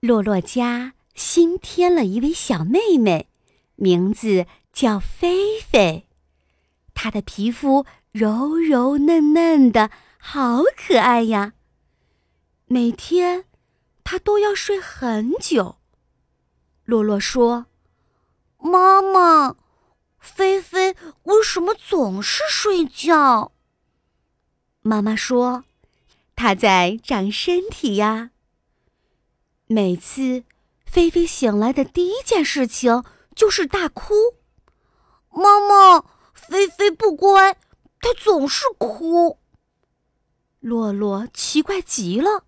洛洛家新添了一位小妹妹，名字叫菲菲。她的皮肤柔柔嫩嫩的，好可爱呀。每天，她都要睡很久。洛洛说：“妈妈，菲菲为什么总是睡觉？”妈妈说：“她在长身体呀。”每次，菲菲醒来的第一件事情就是大哭。妈妈，菲菲不乖，她总是哭。洛洛奇怪极了，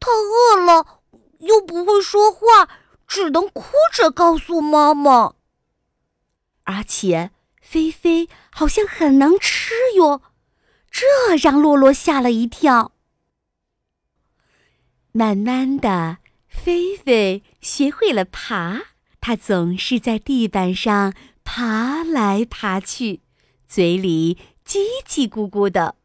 她饿了又不会说话，只能哭着告诉妈妈。而且，菲菲好像很能吃哟，这让洛洛吓了一跳。慢慢的，菲菲学会了爬。她总是在地板上爬来爬去，嘴里叽叽咕咕的。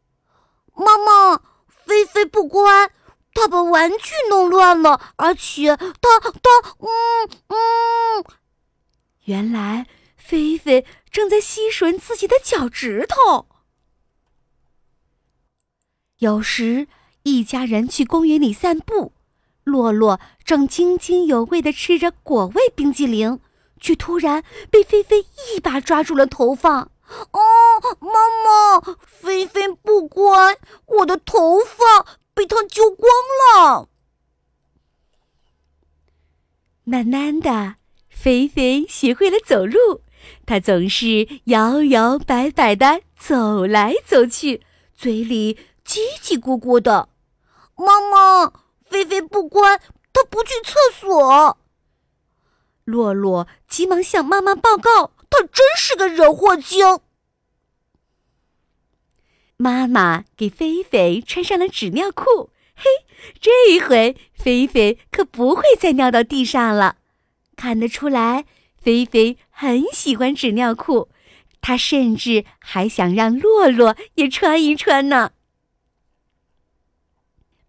妈妈，菲菲不乖，她把玩具弄乱了，而且她她嗯嗯。原来，菲菲正在吸吮自己的脚趾头。有时。一家人去公园里散步，洛洛正津津有味地吃着果味冰激凌，却突然被菲菲一把抓住了头发。哦，妈妈，菲菲不乖，我的头发被她揪光了。慢慢的，菲菲学会了走路，她总是摇摇摆摆地走来走去，嘴里叽叽咕咕的。妈妈，菲菲不乖，她不去厕所。洛洛急忙向妈妈报告：“她真是个惹祸精。”妈妈给菲菲穿上了纸尿裤，嘿，这一回菲菲可不会再尿到地上了。看得出来，菲菲很喜欢纸尿裤，她甚至还想让洛洛也穿一穿呢。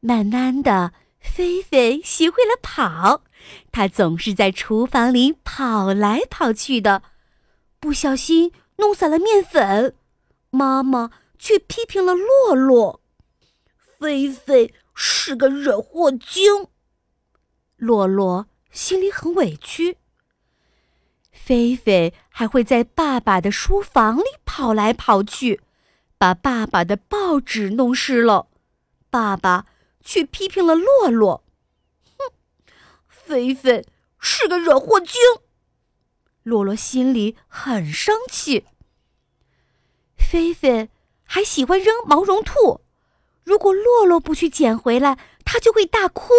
慢慢的，菲菲学会了跑，她总是在厨房里跑来跑去的，不小心弄洒了面粉，妈妈却批评了洛洛：“菲菲是个惹祸精。”洛洛心里很委屈。菲菲还会在爸爸的书房里跑来跑去，把爸爸的报纸弄湿了，爸爸。却批评了洛洛，哼，菲菲是个惹祸精。洛洛心里很生气。菲菲还喜欢扔毛绒兔，如果洛洛不去捡回来，她就会大哭。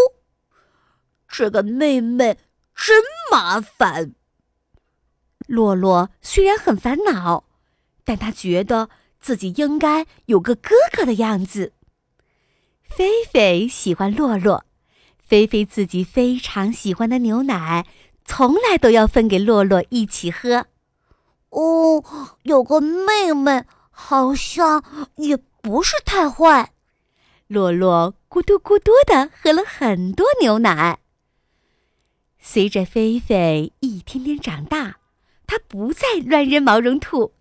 这个妹妹真麻烦。洛洛虽然很烦恼，但她觉得自己应该有个哥哥的样子。菲菲喜欢洛洛，菲菲自己非常喜欢的牛奶，从来都要分给洛洛一起喝。哦，有个妹妹好像也不是太坏。洛洛咕嘟咕嘟的喝了很多牛奶。随着菲菲一天天长大，她不再乱扔毛绒兔，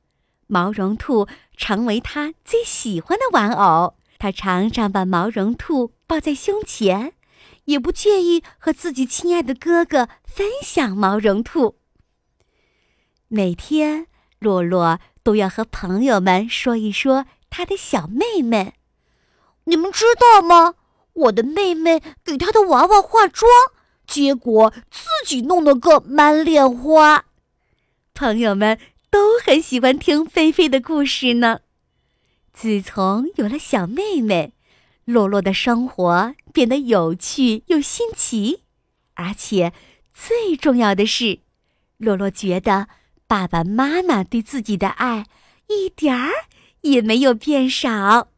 毛绒兔成为她最喜欢的玩偶。他常常把毛绒兔抱在胸前，也不介意和自己亲爱的哥哥分享毛绒兔。每天，洛洛都要和朋友们说一说他的小妹妹。你们知道吗？我的妹妹给她的娃娃化妆，结果自己弄了个满脸花。朋友们都很喜欢听菲菲的故事呢。自从有了小妹妹，洛洛的生活变得有趣又新奇，而且最重要的是，洛洛觉得爸爸妈妈对自己的爱一点儿也没有变少。